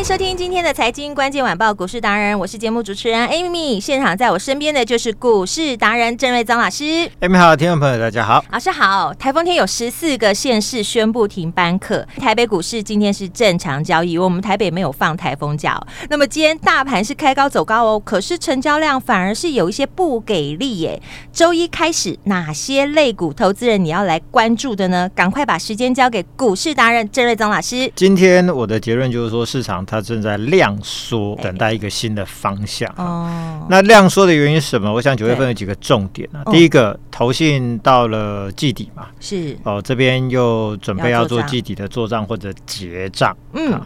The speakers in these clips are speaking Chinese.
迎收听今天的财经关键晚报股市达人，我是节目主持人 Amy。现场在我身边的就是股市达人郑瑞宗老师。Amy 好，听众朋友大家好，老师好。台风天有十四个县市宣布停班课，台北股市今天是正常交易，我们台北没有放台风假。那么今天大盘是开高走高哦，可是成交量反而是有一些不给力耶。周一开始，哪些类股投资人你要来关注的呢？赶快把时间交给股市达人郑瑞宗老师。今天我的结论就是说，市场。它正在量缩，等待一个新的方向。哦，那量缩的原因是什么？我想九月份有几个重点啊。第一个，投信到了季底嘛，是哦，这边又准备要做季底的做账或者结账。嗯，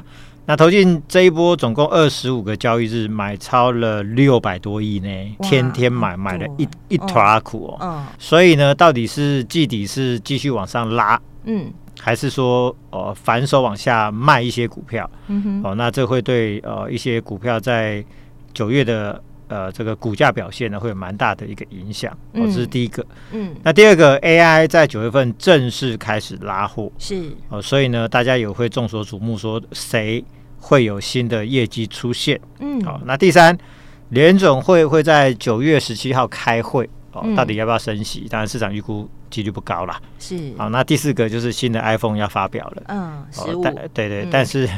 那投信这一波总共二十五个交易日买超了六百多亿呢，天天买，买了一一坨阿苦哦。所以呢，到底是季底是继续往上拉？嗯。还是说，呃，反手往下卖一些股票，嗯哼，哦，那这会对呃一些股票在九月的呃这个股价表现呢，会有蛮大的一个影响。哦，这是第一个。嗯，那第二个，AI 在九月份正式开始拉货，是哦，所以呢，大家也会众所瞩目，说谁会有新的业绩出现？嗯，好，那第三，联总会会在九月十七号开会。哦，到底要不要升息？当然，市场预估几率不高啦。是，好，那第四个就是新的 iPhone 要发表了。嗯，十五。但对对，但是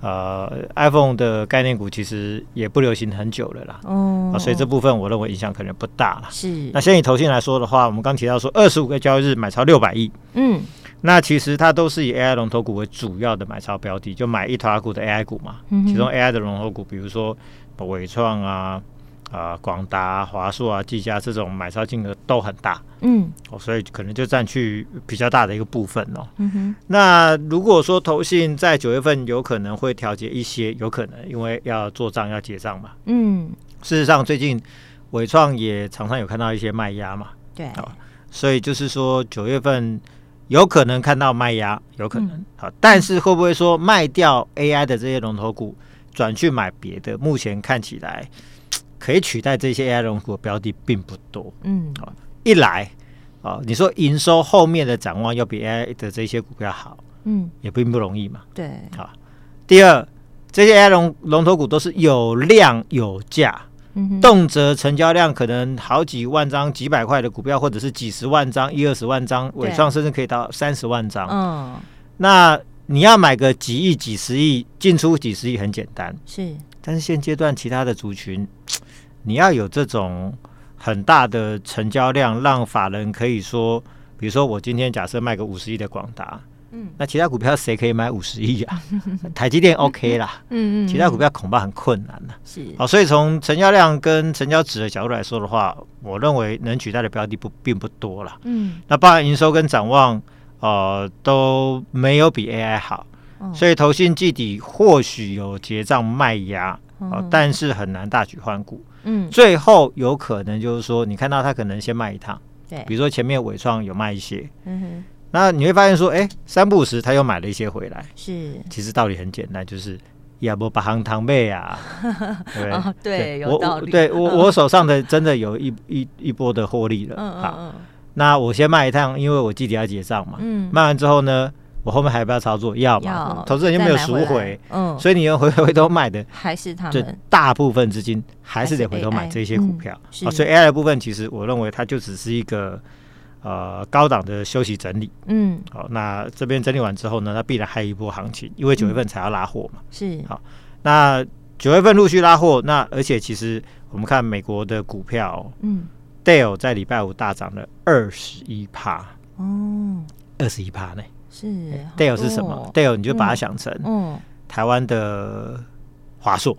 呃，iPhone 的概念股其实也不流行很久了啦。哦，所以这部分我认为影响可能不大了。是。那先以投信来说的话，我们刚提到说二十五个交易日买超六百亿。嗯。那其实它都是以 AI 龙头股为主要的买超标的，就买一坨股的 AI 股嘛。嗯。其中 AI 的龙头股，比如说伟创啊。啊，广达、华硕啊、技嘉这种买超金额都很大，嗯，哦，所以可能就占去比较大的一个部分哦。嗯哼，那如果说投信在九月份有可能会调节一些，有可能因为要做账要结账嘛，嗯，事实上最近伟创也常常有看到一些卖压嘛，对，哦，所以就是说九月份有可能看到卖压，有可能，嗯，好，但是会不会说卖掉 AI 的这些龙头股，转去买别的？目前看起来。可以取代这些 AI 龙头的标的并不多，嗯，哦，一来啊，你说营收后面的展望要比 AI 的这些股票好，嗯，也并不容易嘛，对，好，第二，这些 AI 龙龙头股都是有量有价，嗯哼，动辄成交量可能好几万张、几百块的股票，或者是几十万张、一二十万张，尾创甚至可以到三十万张，嗯，那你要买个几亿、几十亿进出几十亿很简单，是，但是现阶段其他的族群。你要有这种很大的成交量，让法人可以说，比如说我今天假设卖个五十亿的广达，嗯，那其他股票谁可以买五十亿啊？台积电 OK 啦，嗯嗯，其他股票恐怕很困难了。是，好，所以从成交量跟成交值的角度来说的话，我认为能取代的标的不并不多了。嗯，那包含营收跟展望，呃，都没有比 AI 好，所以投信季底或许有结账卖压，哦，但是很难大举换股。嗯，最后有可能就是说，你看到他可能先卖一趟，对，比如说前面伟创有卖一些，嗯哼，那你会发现说，哎，三不五时他又买了一些回来，是，其实道理很简单，就是要不把行堂背啊，对对，有道理，对我我手上的真的有一一一波的获利了，嗯嗯，那我先卖一趟，因为我季底要结账嘛，嗯，卖完之后呢。我后面还要不要操作？要嘛，投资人又没有赎回，嗯，所以你要回 回头买的还是他们，大部分资金还是得回头买这些股票。好，所以 AI 的部分，其实我认为它就只是一个呃高档的休息整理。嗯，好，那这边整理完之后呢，它必然还有一波行情，因为九月份才要拉货嘛。是，好，那九月份陆续拉货，那而且其实我们看美国的股票，嗯，Dell 在礼拜五大涨了二十一趴，哦，二十一趴呢。是 Dale 是什么？Dale 你就把它想成台湾的华硕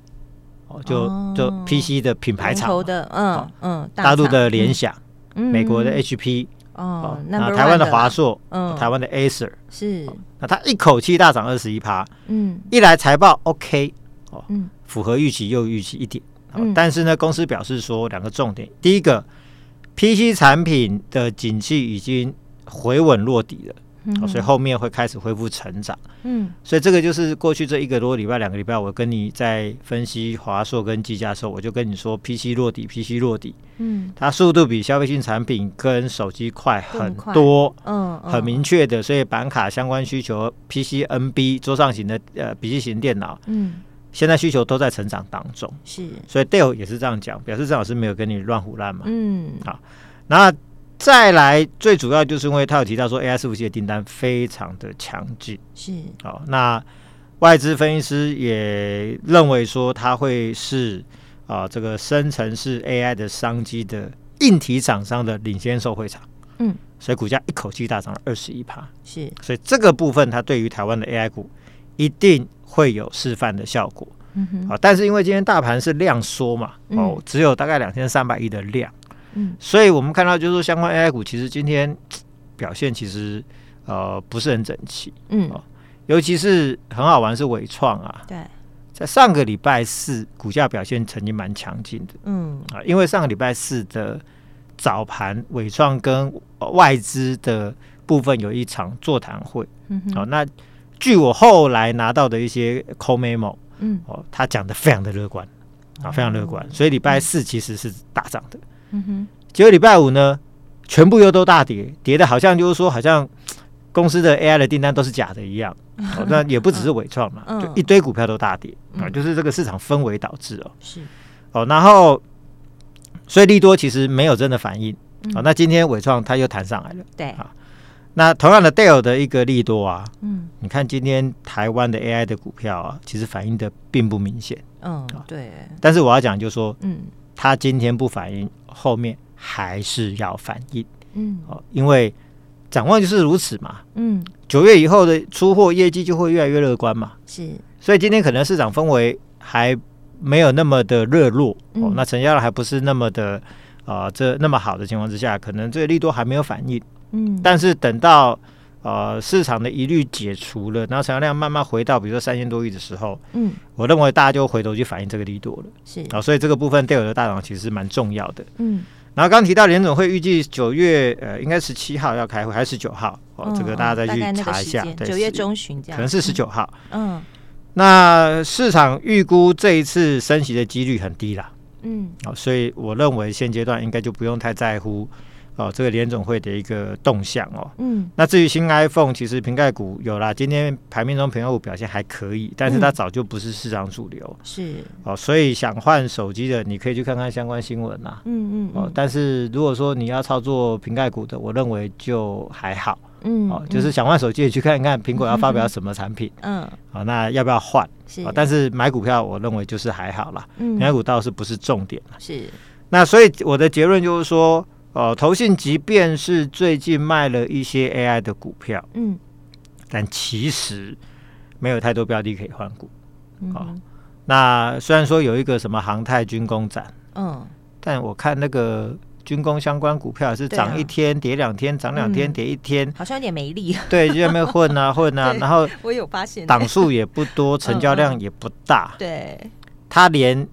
哦，就就 PC 的品牌厂的，嗯嗯，大陆的联想，美国的 HP，哦，那台湾的华硕，嗯，台湾的 Acer 是，那它一口气大涨二十一趴，嗯，一来财报 OK，哦，符合预期又预期一点，但是呢，公司表示说两个重点，第一个，PC 产品的景气已经回稳落底了。嗯、所以后面会开始恢复成长。嗯，所以这个就是过去这一个多礼拜、两个礼拜，我跟你在分析华硕跟技嘉的时候，我就跟你说，PC 落底，PC 落底。嗯，它速度比消费性产品跟手机快很多。嗯，很明确的。所以板卡相关需求，PC、NB 桌上型的呃笔记型电脑，嗯，现在需求都在成长当中。是，所以 Dell 也是这样讲，表示郑老师没有跟你乱胡乱嘛。嗯，好，那。再来，最主要就是因为他有提到说，AI 伺服器的订单非常的强劲，是哦。那外资分析师也认为说，它会是啊、呃、这个生成式 AI 的商机的硬体厂商的领先受惠厂，嗯，所以股价一口气大涨了二十一趴，是。所以这个部分，它对于台湾的 AI 股一定会有示范的效果，嗯哼。啊，但是因为今天大盘是量缩嘛，哦，只有大概两千三百亿的量。嗯，所以我们看到就是说，相关 AI 股其实今天 表现其实呃不是很整齐，嗯，尤其是很好玩是伟创啊，对，在上个礼拜四股价表现曾经蛮强劲的，嗯。啊，因为上个礼拜四的早盘伟创跟外资的部分有一场座谈会，嗯好，哦，那据我后来拿到的一些 call memo，嗯，哦，他讲的非常的乐观啊，非常乐观，所以礼拜四其实是大涨的。嗯哼，结果礼拜五呢，全部又都大跌，跌的好像就是说，好像公司的 AI 的订单都是假的一样。哦，那也不只是纬创嘛，就一堆股票都大跌啊，就是这个市场氛围导致哦。是哦，然后所以利多其实没有真的反应。哦，那今天纬创它又弹上来了。对啊，那同样的 Dell 的一个利多啊，嗯，你看今天台湾的 AI 的股票啊，其实反应的并不明显。嗯，对。但是我要讲就是说，嗯。它今天不反应，后面还是要反应，嗯，哦，因为展望就是如此嘛，嗯，九月以后的出货业绩就会越来越乐观嘛，是，所以今天可能市场氛围还没有那么的热络，嗯、哦，那成交量还不是那么的啊、呃，这那么好的情况之下，可能这个利多还没有反应，嗯，但是等到。呃，市场的疑虑解除了，然后成交量慢慢回到，比如说三千多亿的时候，嗯，我认为大家就回头去反映这个利多了，是啊、哦，所以这个部分对我的大涨其实是蛮重要的，嗯。然后刚提到联总会预计九月呃，应该十七号要开会，还是十九号？哦，哦这个大家再去查一下，九月中旬这样，可能是十九号，嗯。那市场预估这一次升息的几率很低啦，嗯，哦，所以我认为现阶段应该就不用太在乎。哦，这个联总会的一个动向哦，嗯，那至于新 iPhone，其实瓶盖股有啦，今天盘面中瓶盖股表现还可以，但是它早就不是市场主流，是。哦，所以想换手机的，你可以去看看相关新闻啦，嗯嗯，哦，但是如果说你要操作瓶盖股的，我认为就还好，嗯，哦，就是想换手机，也去看一看苹果要发表什么产品，嗯，好，那要不要换？是，但是买股票，我认为就是还好啦，苹概股倒是不是重点，是，那所以我的结论就是说。哦，投信即便是最近卖了一些 AI 的股票，嗯，但其实没有太多标的可以换股。嗯、哦，那虽然说有一个什么航太军工展，嗯，但我看那个军工相关股票是涨一天跌两天，涨两天跌一天，好像有点没力。对，就在那边混啊 混啊，然后我有发现，档数也不多，成交量也不大。对，他连。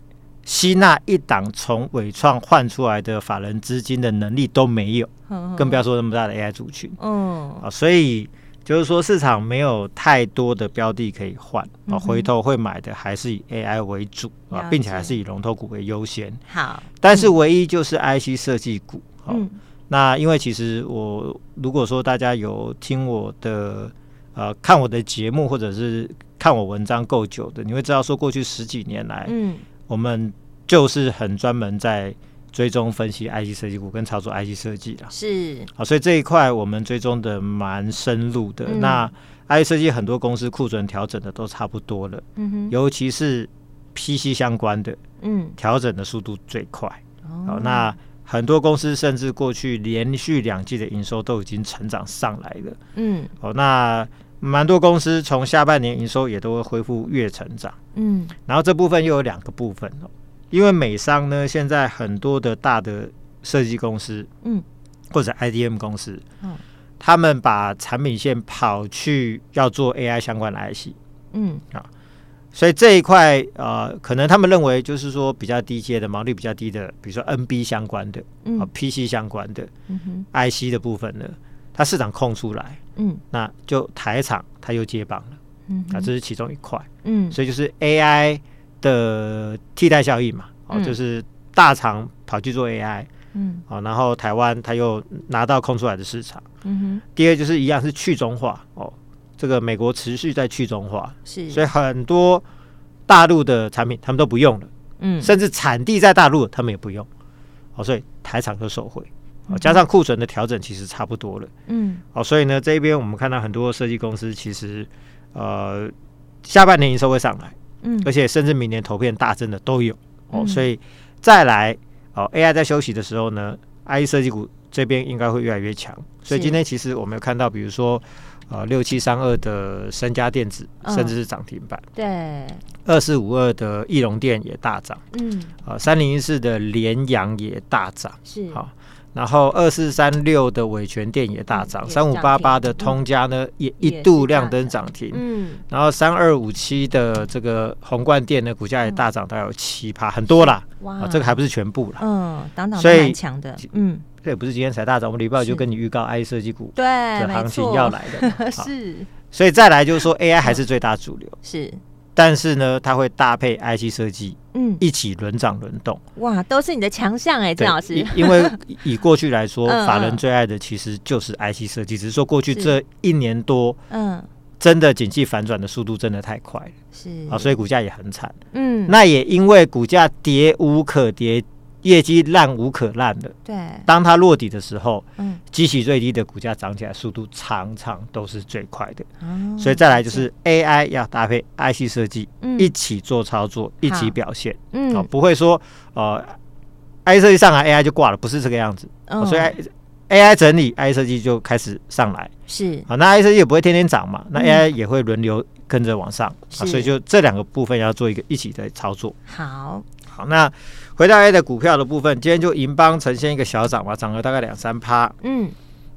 吸纳一档从伟创换出来的法人资金的能力都没有，更不要说那么大的 AI 族群。嗯，啊，所以就是说市场没有太多的标的可以换啊，回头会买的还是以 AI 为主啊，并且还是以龙头股为优先。好，但是唯一就是 IC 设计股。嗯，那因为其实我如果说大家有听我的呃看我的节目或者是看我文章够久的，你会知道说过去十几年来，嗯。我们就是很专门在追踪分析 IC 设计股跟操作 IC 设计啦，是。啊，所以这一块我们追踪的蛮深入的。嗯、那 IC 设计很多公司库存调整的都差不多了，嗯哼，尤其是 PC 相关的，嗯，调整的速度最快。好、哦，那很多公司甚至过去连续两季的营收都已经成长上来了，嗯，好，那蛮多公司从下半年营收也都会恢复月成长。嗯，然后这部分又有两个部分哦，因为美商呢，现在很多的大的设计公司，嗯，或者 IDM 公司，嗯，他们把产品线跑去要做 AI 相关的 IC，嗯。啊。所以这一块呃，可能他们认为就是说比较低阶的毛利比较低的，比如说 NB 相关的，嗯、啊 PC 相关的，嗯、哼。IC 的部分呢，它市场空出来，嗯，那就台厂它又接棒了，嗯，啊，这是其中一块，嗯，所以就是 AI 的替代效应嘛，哦、啊，就是大厂跑去做 AI，嗯，啊，然后台湾它又拿到空出来的市场，嗯哼，第二就是一样是去中化，哦。这个美国持续在去中化，是，所以很多大陆的产品他们都不用了，嗯，甚至产地在大陆他们也不用，哦，所以台厂就受惠，哦，加上库存的调整其实差不多了，嗯，哦，所以呢这边我们看到很多设计公司其实呃下半年营收会上来，嗯，而且甚至明年投片大增的都有，哦，所以再来哦 AI 在休息的时候呢，IE 设计股这边应该会越来越强，所以今天其实我们有看到比如说。呃，六七三二的升佳电子，甚至是涨停板。哦、对，二四五二的翼龙电也大涨。嗯，呃，三零一四的联阳也大涨。是，好，然后二四三六的伟诠电也大涨。三五八八的通家呢，也一度亮灯涨停。嗯，然后三二五七的这个弘冠电呢，股价也大涨，大概有七趴，很多啦。哇，这个还不是全部啦。嗯，当当蛮强的。嗯。这也不是今天才大涨，我们礼拜就跟你预告 IC 设计股对的行情要来的，是，所以再来就是说 AI 还是最大主流，是，但是呢，它会搭配 IC 设计，嗯，一起轮涨轮动，哇，都是你的强项哎，郑老师，因为以过去来说，法人最爱的其实就是 IC 设计，只是说过去这一年多，嗯，真的景气反转的速度真的太快了，是。啊，所以股价也很惨，嗯，那也因为股价跌无可跌。业绩烂无可烂的，对，当它落底的时候，嗯，激起最低的股价涨起来速度常常都是最快的，哦，所以再来就是 AI 要搭配 IC 设计，嗯，一起做操作，一起表现，嗯，不会说呃，IC 设计上来 AI 就挂了，不是这个样子，哦，所以 AI 整理 IC 设计就开始上来，是，啊，那 IC 设计也不会天天涨嘛，那 AI 也会轮流跟着往上，啊，所以就这两个部分要做一个一起的操作，好，好，那。回到 A 的股票的部分，今天就银邦呈现一个小涨嘛，涨了大概两三趴。嗯，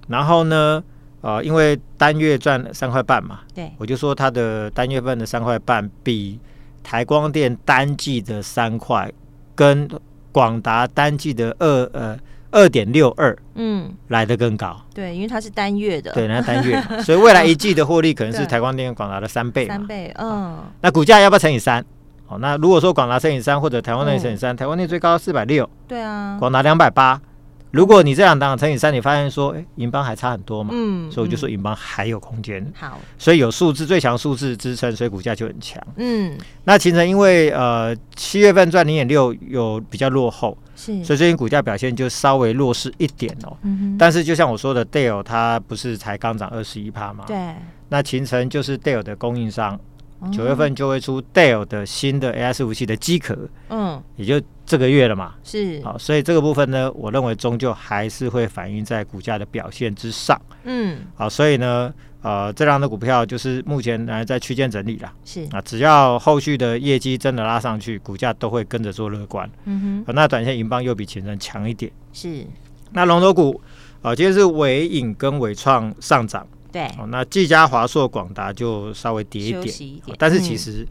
然后呢，呃，因为单月赚三块半嘛，对，我就说它的单月份的三块半比台光电单季的三块跟广达单季的二呃二点六二，嗯，来的更高。对，因为它是单月的，对，那单月，所以未来一季的获利可能是台光电跟广达的三倍，三倍，嗯，那股价要不要乘以三？哦，那如果说广达乘以三或者台湾内乘以三，台湾内最高四百六，对啊，广达两百八。如果你这两档乘以三，你发现说，哎，银邦还差很多嘛，嗯，所以我就说银邦还有空间。好，所以有数字最强数字支撑，所以股价就很强。嗯，那勤诚因为呃七月份赚零点六有比较落后，是，所以最近股价表现就稍微弱势一点哦。嗯，但是就像我说的，Dale 它不是才刚涨二十一趴吗？对，那秦晨就是 Dale 的供应商。九月份就会出 Dell 的新的 AI 伺服器的机壳，嗯，也就这个月了嘛，是，好，所以这个部分呢，我认为终究还是会反映在股价的表现之上，嗯，好，所以呢，呃，这样的股票就是目前还在区间整理啦，是。啊，只要后续的业绩真的拉上去，股价都会跟着做乐观，嗯哼，那短线银邦又比前阵强一点，是，那龙头股，啊，今天是尾影跟尾创上涨。对，哦，那技嘉、华硕、广达就稍微跌一点，但是其实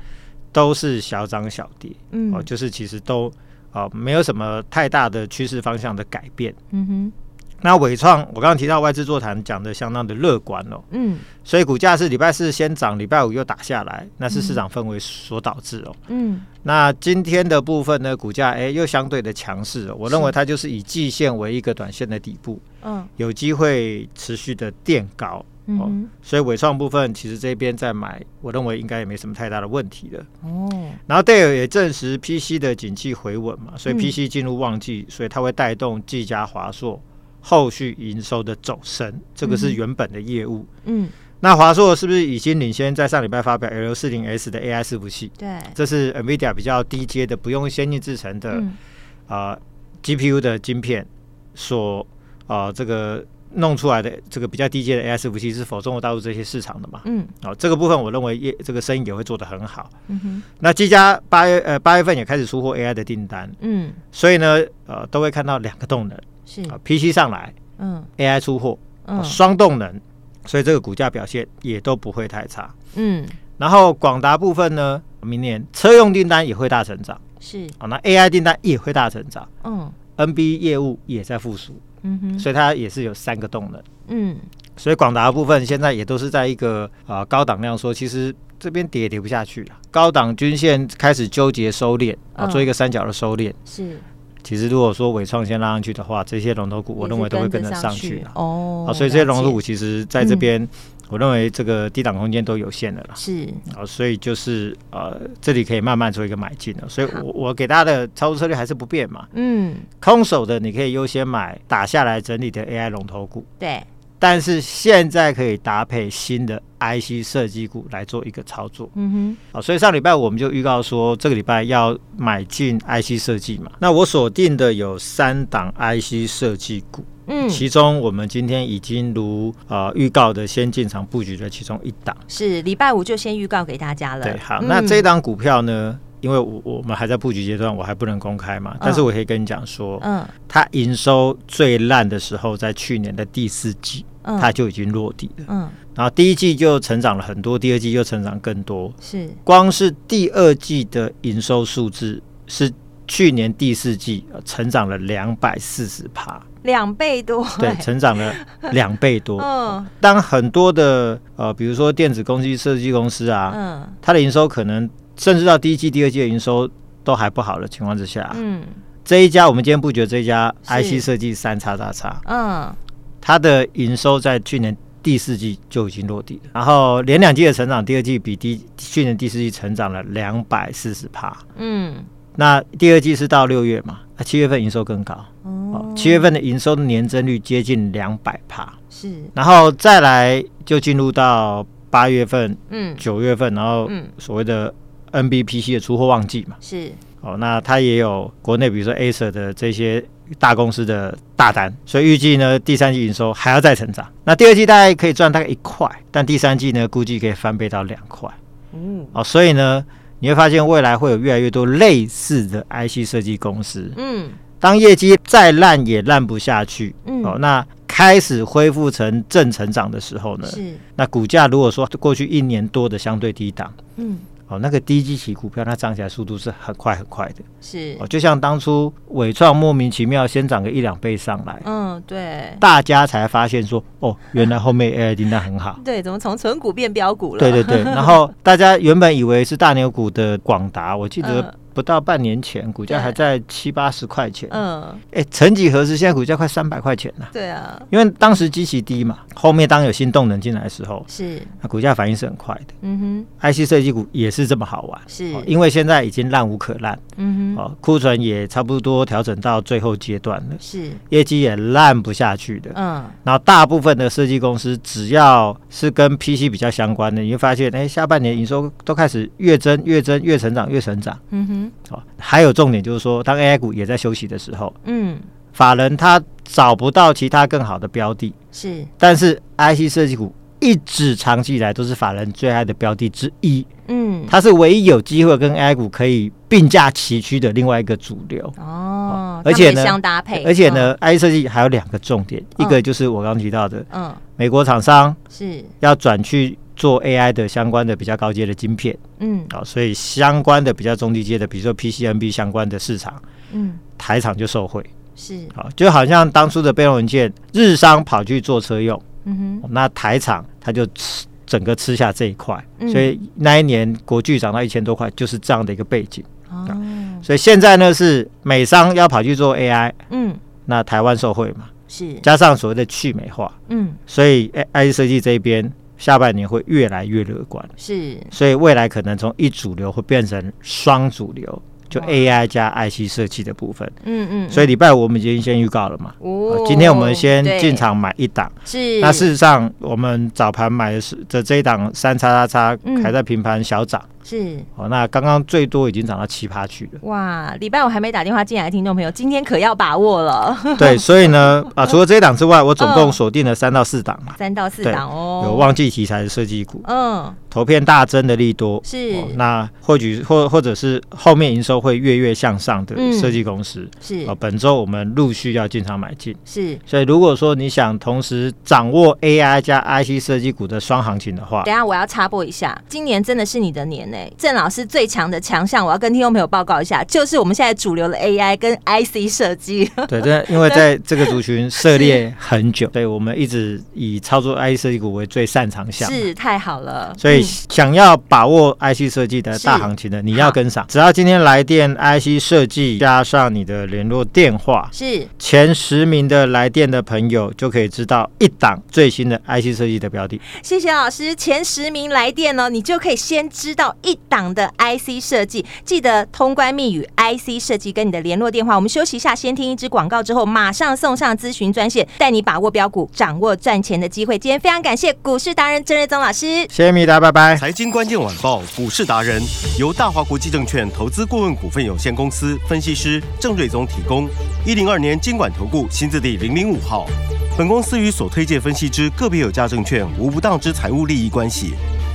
都是小涨小跌，嗯，哦，就是其实都哦没有什么太大的趋势方向的改变，嗯哼。那伟创，我刚刚提到外资座谈讲的相当的乐观哦，嗯，所以股价是礼拜四先涨，礼拜五又打下来，那是市场氛围所导致哦，嗯。那今天的部分呢，股价哎又相对的强势，我认为它就是以季线为一个短线的底部，嗯，有机会持续的垫高。哦，所以尾创部分其实这边在买，我认为应该也没什么太大的问题的。哦，然后戴尔也证实 PC 的景气回稳嘛，所以 PC 进入旺季，所以它会带动技嘉、华硕后续营收的走升，这个是原本的业务。嗯，那华硕是不是已经领先在上礼拜发表 L 四零 S 的 AI 伺服器？对，这是 NVIDIA 比较低阶的，不用先进制程的啊、呃、GPU 的晶片所啊、呃、这个。弄出来的这个比较低阶的 AI 伺服器是否中国大陆这些市场的嘛？嗯，哦，这个部分我认为业这个生意也会做得很好。嗯哼，那技嘉八月呃八月份也开始出货 AI 的订单，嗯，所以呢呃都会看到两个动能。是。啊 PC 上来，嗯，AI 出货，嗯。双动能，所以这个股价表现也都不会太差。嗯。然后广达部分呢，明年车用订单也会大成长，是。啊，那 AI 订单也会大成长。嗯，NB 业务也在复苏，嗯哼所以它也是有三个动能。嗯所以广达的部分现在也都是在一个啊、呃、高档量说，其实这边跌也跌不下去了。高档均线开始纠结收敛啊，做一个三角的收敛。是，其实如果说伟创先拉上去的话，这些龙头股我认为都会跟着上去了。哦，啊，所以这些龙头股其实在这边，嗯、我认为这个低档空间都有限的了。是啊，所以就是呃，这里可以慢慢做一个买进了。所以我我给大家的操作策略还是不变嘛。嗯，空手的你可以优先买打下来整理的 AI 龙头股。对。但是现在可以搭配新的 IC 设计股来做一个操作，嗯哼，好，所以上礼拜我们就预告说，这个礼拜要买进 IC 设计嘛。那我锁定的有三档 IC 设计股，嗯，其中我们今天已经如呃预告的先进场布局的其中一档，是礼拜五就先预告给大家了。对，好，嗯、那这一档股票呢？因为我我们还在布局阶段，我还不能公开嘛。但是我可以跟你讲说，嗯，它营收最烂的时候在去年的第四季，嗯，它就已经落地了，嗯。然后第一季就成长了很多，第二季就成长更多，是。光是第二季的营收数字是去年第四季成长了两百四十趴，两倍多，对，成长了两倍多。嗯。当很多的呃，比如说电子工具设计公司啊，嗯，它的营收可能。甚至到第一季、第二季的营收都还不好的情况之下，嗯，这一家我们今天不觉得这一家 IC 设计三叉叉叉，嗯，它的营收在去年第四季就已经落地了，然后连两季的成长，第二季比第去年第四季成长了两百四十趴，嗯，那第二季是到六月嘛，那七月份营收更高，哦，七月份的营收的年增率接近两百帕，是，然后再来就进入到八月份，嗯，九月份，然后所谓的 NBPC 的出货旺季嘛，是。哦，那它也有国内比如说 Acer 的这些大公司的大单，所以预计呢第三季营收还要再成长。那第二季大概可以赚大概一块，但第三季呢估计可以翻倍到两块。嗯，哦，所以呢你会发现未来会有越来越多类似的 IC 设计公司。嗯，当业绩再烂也烂不下去。嗯，哦，那开始恢复成正成长的时候呢，是那股价如果说过去一年多的相对低档，嗯。哦，那个低基期股票，它涨起来速度是很快很快的，是哦，就像当初伟创莫名其妙先涨个一两倍上来，嗯，对，大家才发现说，哦，原来后面 AI 订单很好，对，怎么从存股变标股了？对对对，然后大家原本以为是大牛股的广达，我记得、嗯。不到半年前，股价还在七八十块钱。嗯，哎，曾几何时，现在股价快三百块钱了。对啊，因为当时基期低嘛，后面当有新动能进来的时候，是那股价反应是很快的。嗯哼，IC 设计股也是这么好玩，是因为现在已经烂无可烂。嗯哼，哦，库存也差不多调整到最后阶段了，是业绩也烂不下去的。嗯，然后大部分的设计公司只要是跟 PC 比较相关的，你会发现，哎，下半年营收都开始越增越增，越成长越成长。嗯哼。哦，还有重点就是说，当 AI 股也在休息的时候，嗯，法人他找不到其他更好的标的，是，但是 IC 设计股一直长期以来都是法人最爱的标的之一，嗯，它是唯一有机会跟 AI 股可以并驾齐驱的另外一个主流。哦，而且呢，相搭配，而且呢，IC 设计还有两个重点，一个就是我刚刚提到的，嗯，美国厂商是。要转去。做 AI 的相关的比较高阶的晶片，嗯，啊，所以相关的比较中低阶的，比如说 PCNB 相关的市场，嗯，台厂就受惠，是，好，就好像当初的备用文件，日商跑去做车用，嗯哼，那台厂它就吃整个吃下这一块，嗯，所以那一年国巨涨到一千多块，就是这样的一个背景，哦，所以现在呢是美商要跑去做 AI，嗯，那台湾受惠嘛，是，加上所谓的去美化，嗯，所以 IC 设计这一边。下半年会越来越乐观，是，所以未来可能从一主流会变成双主流，就 AI 加 IC 设计的部分，嗯嗯，所以礼拜五我们已经先预告了嘛，哦，今天我们先进场买一档，是，那事实上我们早盘买的是这这一档三叉叉叉还在平盘小涨，是。哦，那刚刚最多已经涨到七趴去了。哇，礼拜五还没打电话进来的听众朋友，今天可要把握了。对，所以呢，啊，除了这一档之外，我总共锁定了三到四档嘛。三到四档哦。有旺季题材的设计股。嗯。投片大增的利多是。哦、那或许或或者是后面营收会月月向上的设计公司、嗯、是。哦，本周我们陆续要进场买进。是。所以如果说你想同时掌握 AI 加 IC 设计股的双行情的话，等下我要插播一下，今年真的是你的年呢。郑老师最强的强项，我要跟听众朋友报告一下，就是我们现在主流的 AI 跟 IC 设计。对，这因为在这个族群涉猎很久，所以我们一直以操作 IC 设计股为最擅长项。是，太好了。所以想要把握 IC 设计的大行情的，你要跟上。只要今天来电 IC 设计加上你的联络电话，是前十名的来电的朋友就可以知道一档最新的 IC 设计的标的。谢谢老师，前十名来电呢，你就可以先知道一档的 IC 设计。记得通关密语 IC 设计跟你的联络电话。我们休息一下，先听一支广告之后，马上送上咨询专线，带你把握标股，掌握赚钱的机会。今天非常感谢股市达人郑瑞宗老师，谢谢米达，拜拜。财经关键晚报股市达人由大华国际证券投资顾问股份有限公司分析师郑瑞宗提供。一零二年经管投顾新字第零零五号。本公司与所推介分析之个别有价证券无不当之财务利益关系。